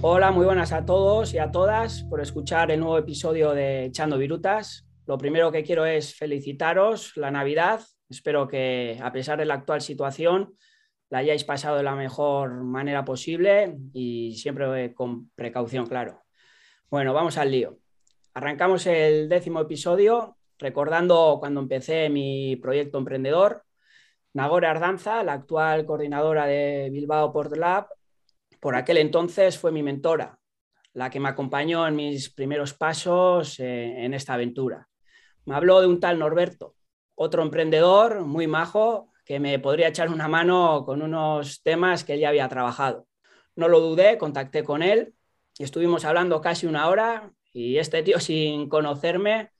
Hola, muy buenas a todos y a todas por escuchar el nuevo episodio de Echando Virutas. Lo primero que quiero es felicitaros la Navidad. Espero que a pesar de la actual situación la hayáis pasado de la mejor manera posible y siempre con precaución, claro. Bueno, vamos al lío. Arrancamos el décimo episodio recordando cuando empecé mi proyecto emprendedor. Nagore Ardanza, la actual coordinadora de Bilbao Port Lab, por aquel entonces fue mi mentora, la que me acompañó en mis primeros pasos eh, en esta aventura. Me habló de un tal Norberto, otro emprendedor muy majo que me podría echar una mano con unos temas que él ya había trabajado. No lo dudé, contacté con él y estuvimos hablando casi una hora y este tío sin conocerme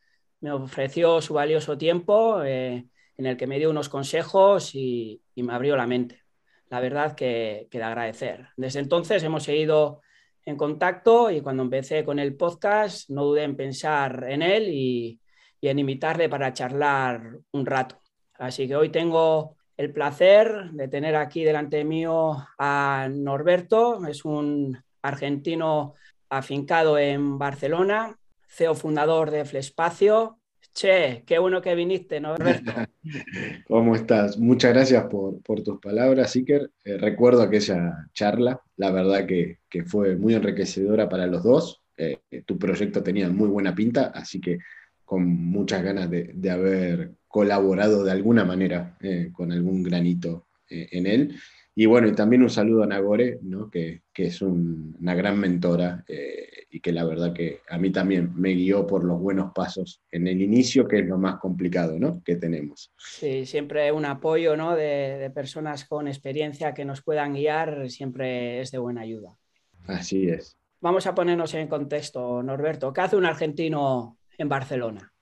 me ofreció su valioso tiempo eh, en el que me dio unos consejos y me abrió la mente la verdad que, de agradecer. Desde entonces hemos seguido en contacto y cuando empecé con el podcast no dudé en pensar en él y, en invitarle para charlar un rato. Así que hoy tengo el placer de tener aquí delante mío a Norberto, es un argentino afincado en Barcelona, CEO fundador de Flespacio, Che, qué bueno que viniste, ¿no? ¿Cómo estás? Muchas gracias por, tus palabras, Iker. Eh, recuerdo aquella charla, la verdad que, fue muy enriquecedora para los dos. Eh, tu proyecto tenía muy buena pinta, así que con muchas ganas de, haber colaborado de alguna manera eh, con algún granito en él. Y bueno, y también un saludo a Nagore, ¿no? que, es una gran mentora eh, y que la verdad que a mí también me guió por los buenos pasos en el inicio, que es lo más complicado ¿no? que tenemos. Sí, siempre un apoyo ¿no? de, de personas con experiencia que nos puedan guiar, siempre es de buena ayuda. Así es. Vamos a ponernos en contexto, Norberto. ¿Qué hace un argentino en Barcelona?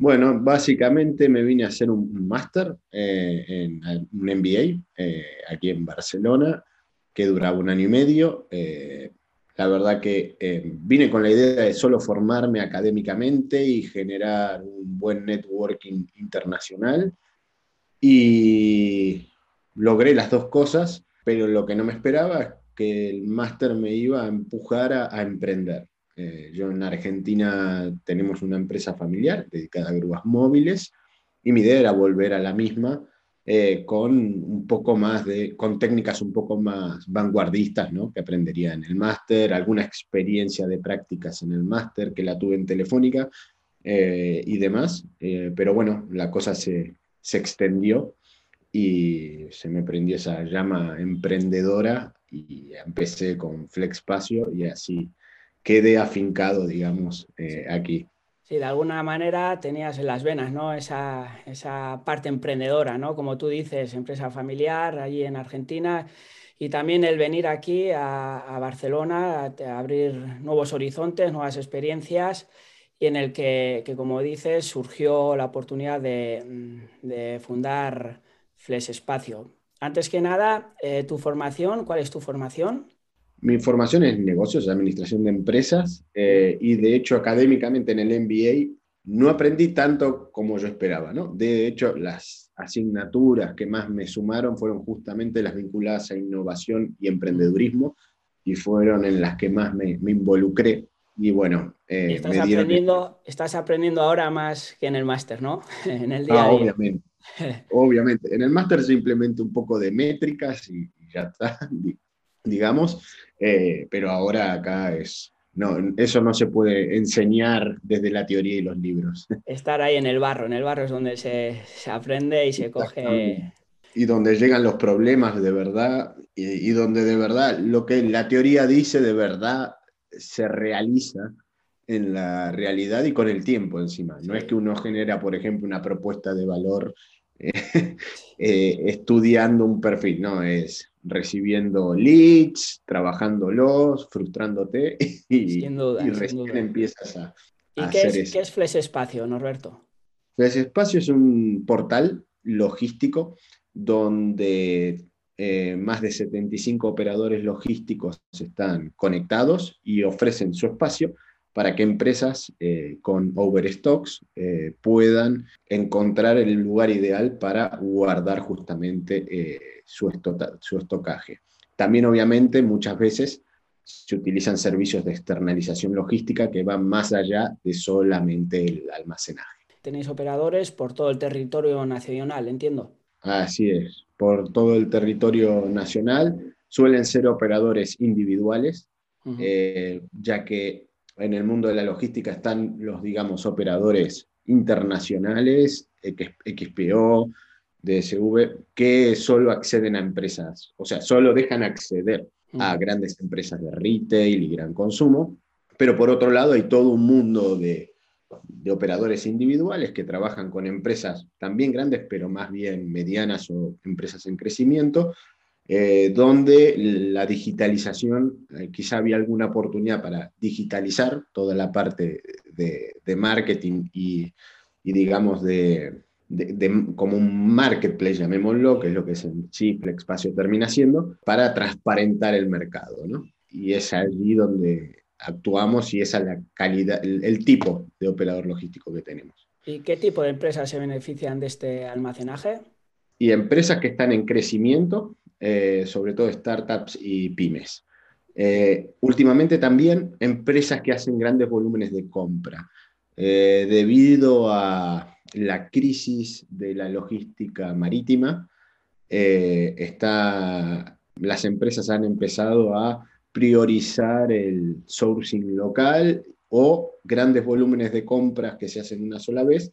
Bueno, básicamente me vine a hacer un máster eh, en un MBA eh, aquí en Barcelona, que duraba un año y medio. Eh, la verdad que vine con la idea de solo formarme académicamente y generar un buen networking internacional. Y logré las dos cosas, pero lo que no me esperaba es que el máster me iba a empujar a emprender. Eh, yo en Argentina tenemos una empresa familiar dedicada a grúas móviles y mi idea era volver a la misma eh, con un poco más de, con técnicas un poco más vanguardistas, ¿no? Que aprendería en el máster, alguna experiencia de prácticas en el máster que la tuve en Telefónica eh, y demás. pero bueno, la cosa se, se extendió y se me prendió esa llama emprendedora y empecé con Flexpacio y así quede afincado, digamos, eh, aquí. Sí, de alguna manera tenías en las venas, ¿no? Esa, esa, parte emprendedora, ¿no? Como tú dices, empresa familiar allí en Argentina y también el venir aquí a, Barcelona a, abrir nuevos horizontes, nuevas experiencias y en el que, que como dices, surgió la oportunidad de, de fundar Flex Espacio. Antes que nada, eh, tu formación, ¿cuál es tu formación? Mi formación es negocios, administración de empresas, eh, y de hecho académicamente en el MBA no aprendí tanto como yo esperaba, ¿no? De hecho, las asignaturas que más me sumaron fueron justamente las vinculadas a innovación y emprendedurismo, y fueron en las que más me, involucré. Y bueno, eh, estás, aprendiendo, estás aprendiendo ahora más que en el máster, ¿no? en el día ah, Obviamente. obviamente. En el máster simplemente un poco de métricas y ya está, digamos. Eh, pero ahora acá es, no, eso no se puede enseñar desde la teoría y los libros. Estar ahí en el barro, en el barro es donde se, se aprende y se coge. Y donde llegan los problemas de verdad y, donde de verdad lo que la teoría dice de verdad se realiza en la realidad y con el tiempo encima. No es que uno genera, por ejemplo, una propuesta de valor eh, estudiando un perfil, no, es recibiendo leads, trabajándolos, frustrándote y, recién empiezas a, ¿Y qué es, qué es Flex Espacio, Norberto? Flex Espacio es un portal logístico donde eh, más de 75 operadores logísticos están conectados y ofrecen su espacio para que empresas eh, con overstocks eh, puedan encontrar el lugar ideal para guardar justamente su, su estocaje. También obviamente muchas veces se utilizan servicios de externalización logística que van más allá de solamente el almacenaje. Tenéis operadores por todo el territorio nacional, entiendo. Así es, por todo el territorio nacional. Suelen ser operadores individuales, eh, ya que en el mundo de la logística están los, digamos, operadores internacionales, XPO, DSV, que solo acceden a empresas, o sea, solo dejan acceder a grandes empresas de retail y gran consumo, pero por otro lado hay todo un mundo de de operadores individuales que trabajan con empresas también grandes, pero más bien medianas o empresas en crecimiento, eh, donde la digitalización, eh, quizá había alguna oportunidad para digitalizar toda la parte de, marketing y, digamos, de, como un marketplace, llamémoslo, que es lo que es el Chifle Espacio termina siendo, para transparentar el mercado. ¿no? Y es allí donde actuamos y esa es la calidad, el, tipo de operador logístico que tenemos. ¿Y qué tipo de empresas se benefician de este almacenaje? Y empresas que están en crecimiento, eh, sobre todo startups y pymes. Eh, últimamente también empresas que hacen grandes volúmenes de compra. Eh, debido a la crisis de la logística marítima, está, las empresas han empezado a priorizar el sourcing local o grandes volúmenes de compras que se hacen una sola vez,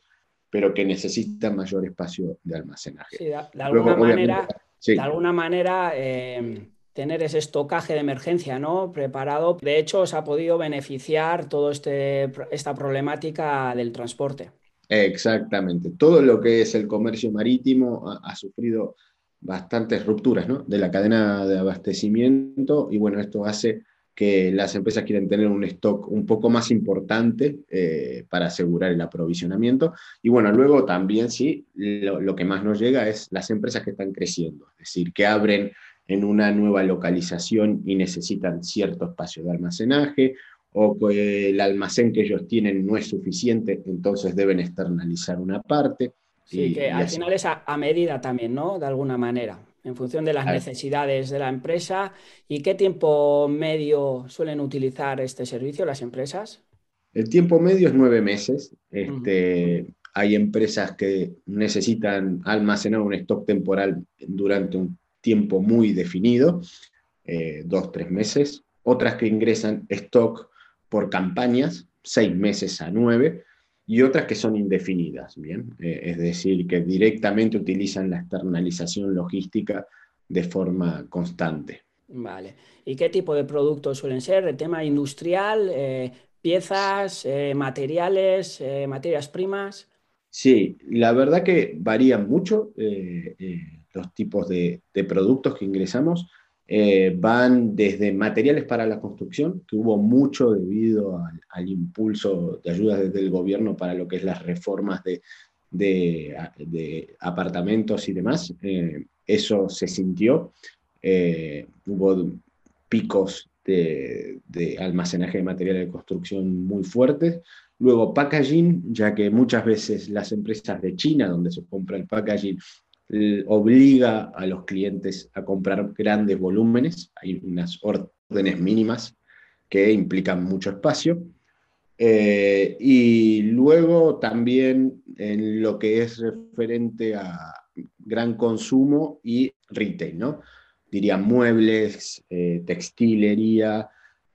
pero que necesitan mayor espacio de almacenaje. de, alguna manera, de, alguna manera, eh, tener ese estocaje de emergencia ¿no? preparado, de hecho, os ha podido beneficiar toda este, esta problemática del transporte. Exactamente. Todo lo que es el comercio marítimo ha sufrido bastantes rupturas de la cadena de abastecimiento y bueno, esto hace que las empresas quieran tener un stock un poco más importante eh, para asegurar el aprovisionamiento. Y bueno, luego también sí, lo, que más nos llega es las empresas que están creciendo, es decir, que abren en una nueva localización y necesitan cierto espacio de almacenaje o que el almacén que ellos tienen no es suficiente, entonces deben externalizar una parte. Sí, que al final es a, medida también, ¿no? De alguna manera, en función de las necesidades de la empresa. ¿Y qué tiempo medio suelen utilizar este servicio las empresas? El tiempo medio es nueve meses. Este, Hay empresas que necesitan almacenar un stock temporal durante un tiempo muy definido, eh, dos, tres meses. Otras que ingresan stock por campañas, seis meses a nueve y otras que son indefinidas, ¿bien? Eh, es decir, que directamente utilizan la externalización logística de forma constante. Vale. ¿Y qué tipo de productos suelen ser? ¿El tema industrial, eh, piezas, eh, materiales, materias primas? Sí, la verdad que varían mucho los tipos de, de productos que ingresamos. Eh, van desde materiales para la construcción, que hubo mucho debido al, impulso de ayudas desde el gobierno para lo que es las reformas de, de, apartamentos y demás. Eh, eso se sintió. Eh, hubo picos de, almacenaje de materiales de construcción muy fuertes. Luego packaging, ya que muchas veces las empresas de China, donde se compra el packaging, obliga a los clientes a comprar grandes volúmenes, hay unas órdenes mínimas que implican mucho espacio. Eh, y luego también en lo que es referente a gran consumo y retail, ¿no? Diría muebles, eh, textilería,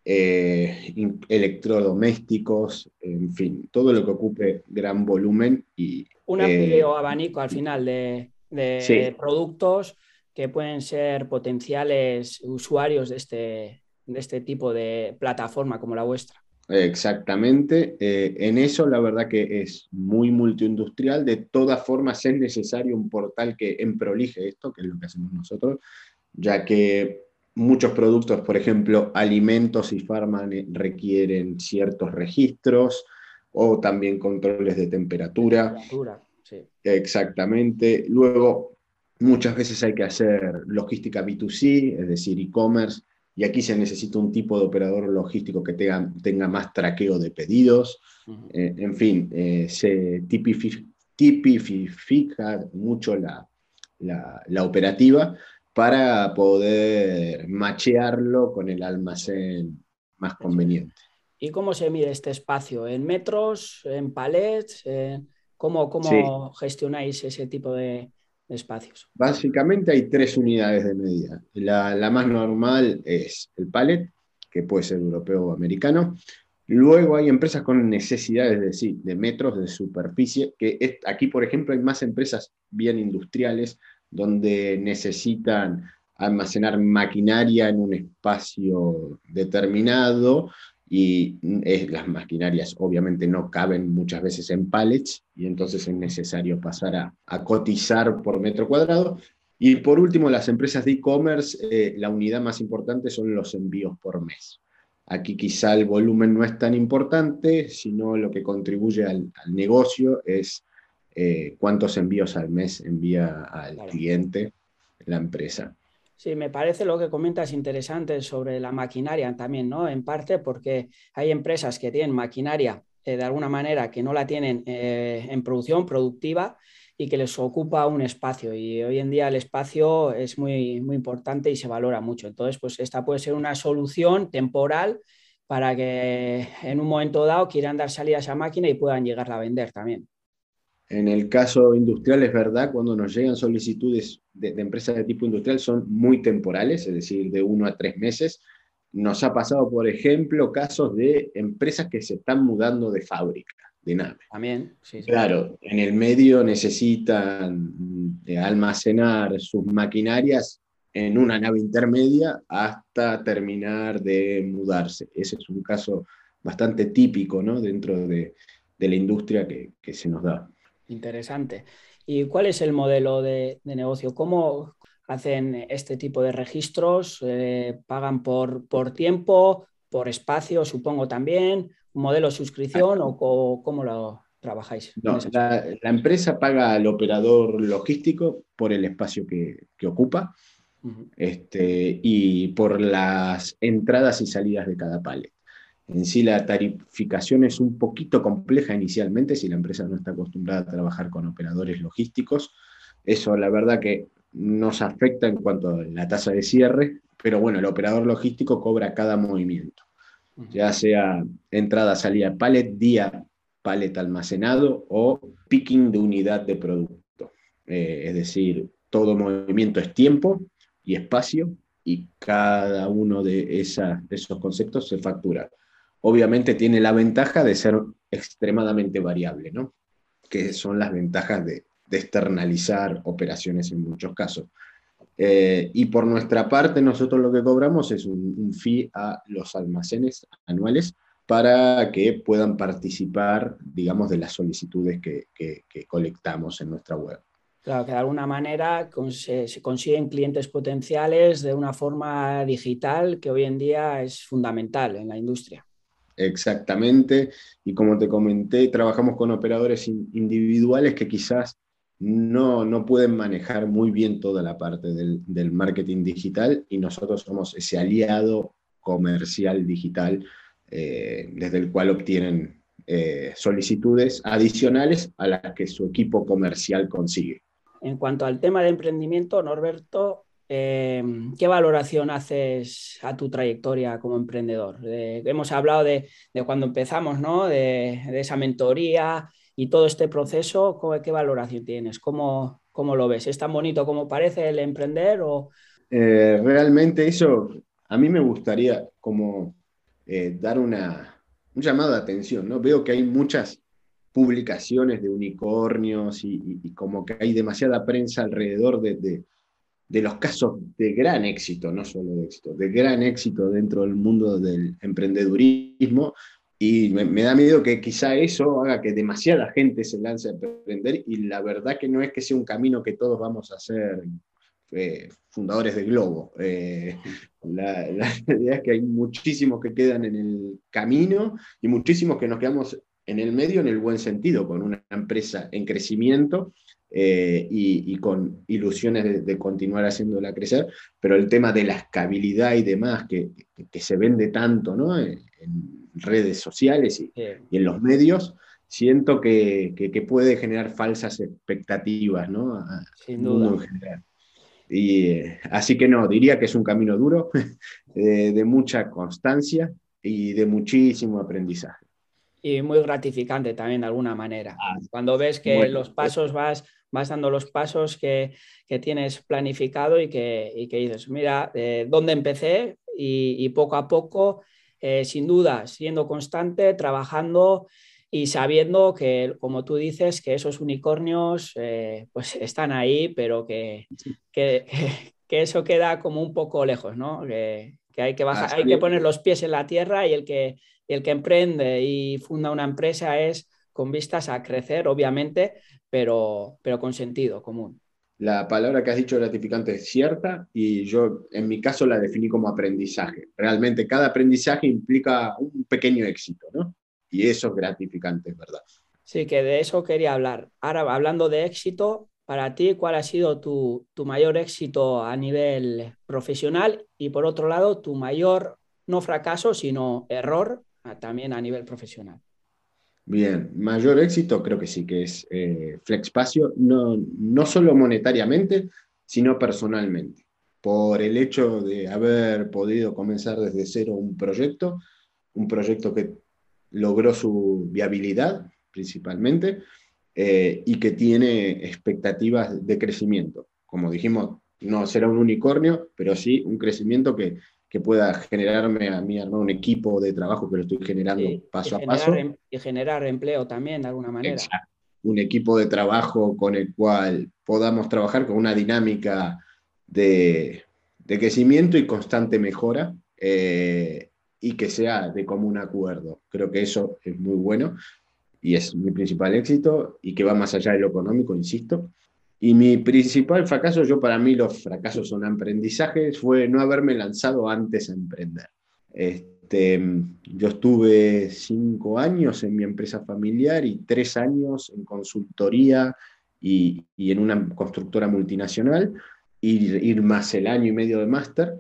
eh, electrodomésticos, en fin, todo lo que ocupe gran volumen y... Un amplio abanico al final de, de productos que pueden ser potenciales usuarios de este, de este tipo de plataforma como la vuestra. Exactamente. Eh, en eso la verdad que es muy multiindustrial. De todas formas es necesario un portal que emprolije esto, que es lo que hacemos nosotros, ya que muchos productos, por ejemplo, alimentos y farma requieren ciertos registros, o también controles de temperatura. temperatura sí. Exactamente. Luego, muchas veces hay que hacer logística B2C, es decir, e-commerce, y aquí se necesita un tipo de operador logístico que tenga, tenga más traqueo de pedidos. Eh, en fin, eh, se tipifica mucho la, la, operativa para poder machearlo con el almacén más conveniente. ¿Y cómo se mide este espacio? ¿En metros? ¿En palets? ¿Cómo, cómo gestionáis ese tipo de, espacios? Básicamente hay tres unidades de medida. La, más normal es el pallet, que puede ser europeo o americano. Luego hay empresas con necesidades de, sí, de metros de superficie, que aquí, por ejemplo, hay más empresas bien industriales donde necesitan almacenar maquinaria en un espacio determinado y las maquinarias obviamente no caben muchas veces en pallets y entonces es necesario pasar a, cotizar por metro cuadrado. Y por último, las empresas de e-commerce, eh, la unidad más importante son los envíos por mes. Aquí quizá el volumen no es tan importante, sino lo que contribuye al, negocio es eh, cuántos envíos al mes envía al cliente la empresa. Sí, me parece lo que comentas interesante sobre la maquinaria también, ¿no? En parte porque hay empresas que tienen maquinaria eh, de alguna manera que no la tienen eh, en producción productiva y que les ocupa un espacio. Y hoy en día el espacio es muy, muy importante y se valora mucho. Entonces, pues esta puede ser una solución temporal para que en un momento dado quieran dar salida a esa máquina y puedan llegarla a vender también. En el caso industrial es verdad, cuando nos llegan solicitudes de, empresas de tipo industrial son muy temporales, es decir, de uno a tres meses. Nos ha pasado, por ejemplo, casos de empresas que se están mudando de fábrica, de nave. También, sí, Claro, en el medio necesitan eh, almacenar sus maquinarias en una nave intermedia hasta terminar de mudarse. Ese es un caso bastante típico ¿no? dentro de, la industria que se nos da. Interesante. ¿Y cuál es el modelo de, negocio? ¿Cómo hacen este tipo de registros? Eh, ¿Pagan por, por tiempo, por espacio, supongo también? ¿Un modelo de suscripción o, cómo lo trabajáis? No, la, empresa paga al operador logístico por el espacio que, ocupa este, y por las entradas y salidas de cada palet. En sí la tarificación es un poquito compleja inicialmente si la empresa no está acostumbrada a trabajar con operadores logísticos. Eso la verdad que nos afecta en cuanto a la tasa de cierre, pero bueno, el operador logístico cobra cada movimiento, ya sea entrada, salida, pallet, día, pallet almacenado o picking de unidad de producto. Eh, es decir, todo movimiento es tiempo y espacio y cada uno de esos conceptos se factura obviamente tiene la ventaja de ser extremadamente variable, ¿no? que son las ventajas de, externalizar operaciones en muchos casos. Eh, y por nuestra parte, nosotros lo que cobramos es un, fee a los almacenes anuales para que puedan participar, digamos, de las solicitudes que, colectamos en nuestra web. Claro, que de alguna manera se, consiguen clientes potenciales de una forma digital que hoy en día es fundamental en la industria. Exactamente, y como te comenté, trabajamos con operadores individuales que quizás no, no pueden manejar muy bien toda la parte del, marketing digital y nosotros somos ese aliado comercial digital eh, desde el cual obtienen eh, solicitudes adicionales a las que su equipo comercial consigue. En cuanto al tema de emprendimiento, Norberto, eh, ¿Qué valoración haces a tu trayectoria como emprendedor? hemos hablado de, cuando empezamos, ¿no? De, esa mentoría y todo este proceso. ¿Qué valoración tienes? ¿Cómo, ¿Cómo, lo ves? ¿Es tan bonito como parece el emprender? O... Eh, realmente eso, a mí me gustaría como eh, dar una, un llamado de atención. ¿no? Veo que hay muchas publicaciones de unicornios y, como que hay demasiada prensa alrededor de de los casos de gran éxito, no solo de éxito, de gran éxito dentro del mundo del emprendedurismo. Y me, da miedo que quizá eso haga que demasiada gente se lance a emprender y la verdad que no es que sea un camino que todos vamos a ser eh, fundadores de Globo. Eh, la, la, realidad es que hay muchísimos que quedan en el camino y muchísimos que nos quedamos en el medio en el buen sentido, con una empresa en crecimiento eh, y, con ilusiones de, continuar haciéndola crecer, pero el tema de la escabilidad y demás, que, se vende tanto ¿no? en, redes sociales y, en los medios, siento que, puede generar falsas expectativas ¿no? Sin duda. En general. Y, eh, así que no, diría que es un camino duro, de mucha constancia y de muchísimo aprendizaje y muy gratificante también de alguna manera. Ah, Cuando ves que los pasos vas, vas dando los pasos que, tienes planificado y que, y que dices, mira, eh, ¿dónde empecé? Y, poco a poco, eh, sin duda, siendo constante, trabajando y sabiendo que, como tú dices, que esos unicornios eh, pues están ahí, pero que, que, que, eso queda como un poco lejos, ¿no? Que, hay que bajar, hay que poner los pies en la tierra y el que el que emprende y funda una empresa es con vistas a crecer, obviamente, pero, pero con sentido común. La palabra que has dicho gratificante es cierta y yo en mi caso la definí como aprendizaje. Realmente cada aprendizaje implica un pequeño éxito, ¿no? Y eso es gratificante, verdad. Sí, que de eso quería hablar. Ahora, hablando de éxito, para ti, ¿cuál ha sido tu, tu mayor éxito a nivel profesional? Y por otro lado, tu mayor, no fracaso, sino error también a nivel profesional. Bien, mayor éxito creo que sí que es eh, Flexpacio, no, no solo monetariamente, sino personalmente. Por el hecho de haber podido comenzar desde cero un proyecto, un proyecto que logró su viabilidad principalmente eh, y que tiene expectativas de crecimiento. Como dijimos, no será un unicornio, pero sí un crecimiento que que pueda generarme a mí armar un equipo de trabajo que lo estoy generando paso a paso. Em, y generar empleo también de alguna manera. Un equipo de trabajo con el cual podamos trabajar con una dinámica de, crecimiento y constante mejora eh, y que sea de común acuerdo. Creo que eso es muy bueno y es mi principal éxito y que va más allá de lo económico, insisto. Y mi principal fracaso, yo para mí los fracasos son aprendizajes, fue no haberme lanzado antes a emprender. Este, yo estuve cinco años en mi empresa familiar y tres años en consultoría y, y en una constructora multinacional, ir, ir más el año y medio de máster.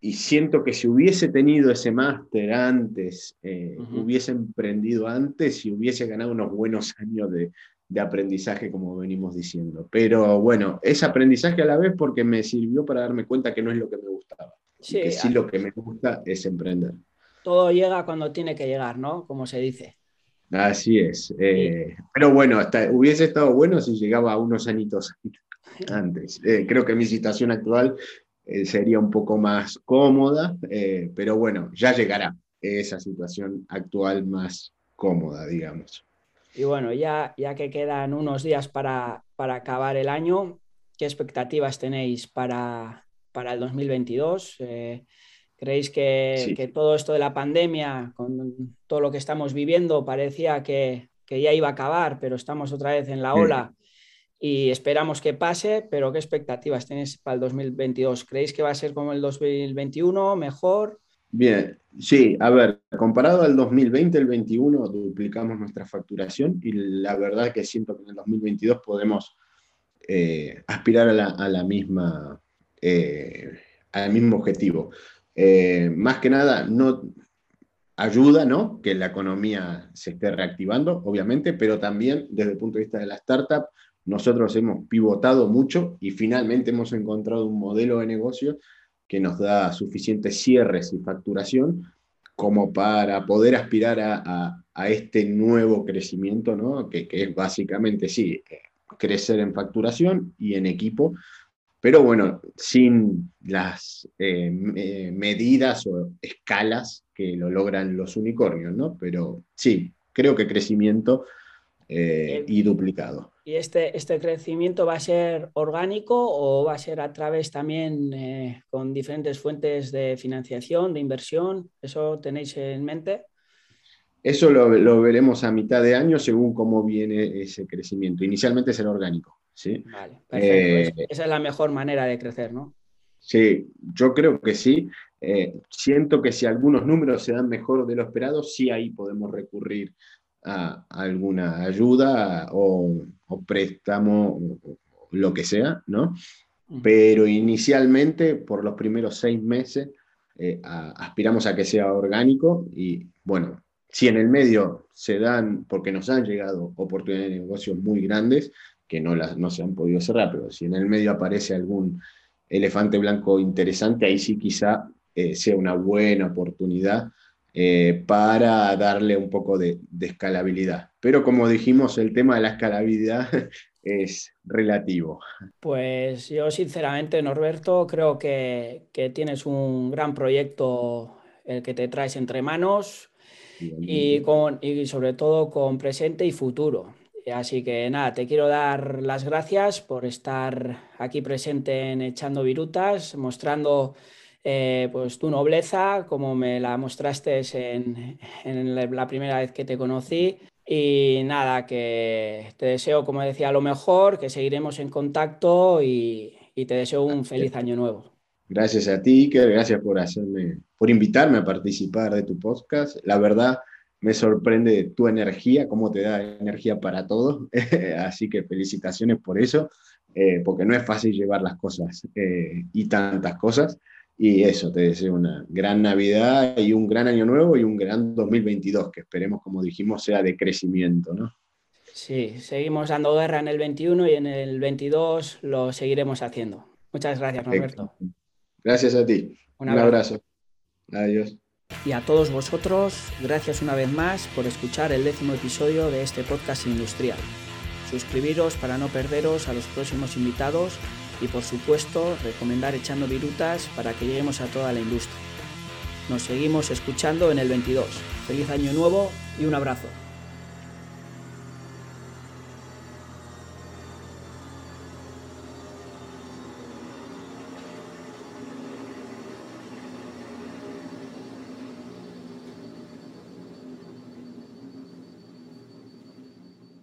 Y siento que si hubiese tenido ese máster antes, eh, hubiese emprendido antes y hubiese ganado unos buenos años de, de aprendizaje, como venimos diciendo. Pero bueno, es aprendizaje a la vez porque me sirvió para darme cuenta que no es lo que me gustaba. Sí, que sí lo que me gusta es emprender. Todo llega cuando tiene que llegar, ¿no? Como se dice. Así es. Eh, pero bueno, hasta, hubiese estado bueno si llegaba unos añitos antes. Eh, creo que mi situación actual eh, sería un poco más cómoda, pero bueno, ya llegará esa situación actual más cómoda, digamos. Y bueno, ya, ya que quedan unos días para, acabar el año, ¿qué expectativas tenéis para, el 2022? Eh, ¿Creéis que, todo esto de la pandemia, con todo lo que estamos viviendo, parecía que, ya iba a acabar, pero estamos otra vez en la ola y esperamos que pase? Pero ¿qué expectativas tenéis para el 2022? ¿Creéis que va a ser como el 2021, mejor? Bien, sí, a ver, comparado al 2020, el 21 duplicamos nuestra facturación y la verdad que siento que en el 2022 podemos eh, aspirar a la, misma, eh, al mismo objetivo. Eh, más que nada, no ayuda ¿no? que la economía se esté reactivando, obviamente, pero también desde el punto de vista de la startup, nosotros hemos pivotado mucho y finalmente hemos encontrado un modelo de negocio que nos da suficientes cierres y facturación como para poder aspirar a, este nuevo crecimiento, ¿no? que, es básicamente, sí, crecer en facturación y en equipo, pero bueno, sin las eh, medidas o escalas que lo logran los unicornios, ¿no? Pero sí, creo que crecimiento eh, y duplicado. ¿Y este, este crecimiento va a ser orgánico o va a ser a través también eh, con diferentes fuentes de financiación, de inversión? ¿Eso tenéis en mente? Eso lo, veremos a mitad de año según cómo viene ese crecimiento. Inicialmente será orgánico. ¿sí? Vale, perfecto. Eh, esa es la mejor manera de crecer, ¿no? Sí, yo creo que sí. siento que si algunos números se dan mejor de lo esperado, sí ahí podemos recurrir a alguna ayuda o, préstamo, lo que sea, ¿no? Pero inicialmente, por los primeros seis meses, eh, aspiramos a que sea orgánico y, bueno, si en el medio se dan, porque nos han llegado oportunidades de negocios muy grandes, que no, las, no se han podido cerrar, pero si en el medio aparece algún elefante blanco interesante, ahí sí quizá eh, sea una buena oportunidad eh, para darle un poco de, escalabilidad. Pero como dijimos, el tema de la escalabilidad es relativo. Pues yo sinceramente, Norberto, creo que, que tienes un gran proyecto el que te traes entre manos y, con, y sobre todo con presente y futuro. Así que nada, te quiero dar las gracias por estar aquí presente en Echando Virutas, mostrando eh, pues tu nobleza, como me la mostraste en, la primera vez que te conocí. Y nada, que te deseo, como decía, lo mejor, que seguiremos en contacto y, te deseo un feliz año nuevo. Gracias a ti, que gracias por hacerme, por invitarme a participar de tu podcast. La verdad, me sorprende tu energía, cómo te da energía para todo. Así que felicitaciones por eso, eh, porque no es fácil llevar las cosas eh, y tantas cosas. Y eso, te deseo una gran Navidad y un gran año nuevo y un gran 2022, que esperemos, como dijimos, sea de crecimiento, ¿no? Sí, seguimos dando guerra en el 21 y en el 22 lo seguiremos haciendo. Muchas gracias, Roberto. Gracias a ti. Un abrazo. Adiós. Y a todos vosotros, gracias una vez más por escuchar el décimo episodio de este podcast industrial. Suscribiros para no perderos a los próximos invitados y por supuesto recomendar echando virutas para que lleguemos a toda la industria. Nos seguimos escuchando en el 22. Feliz año nuevo y un abrazo.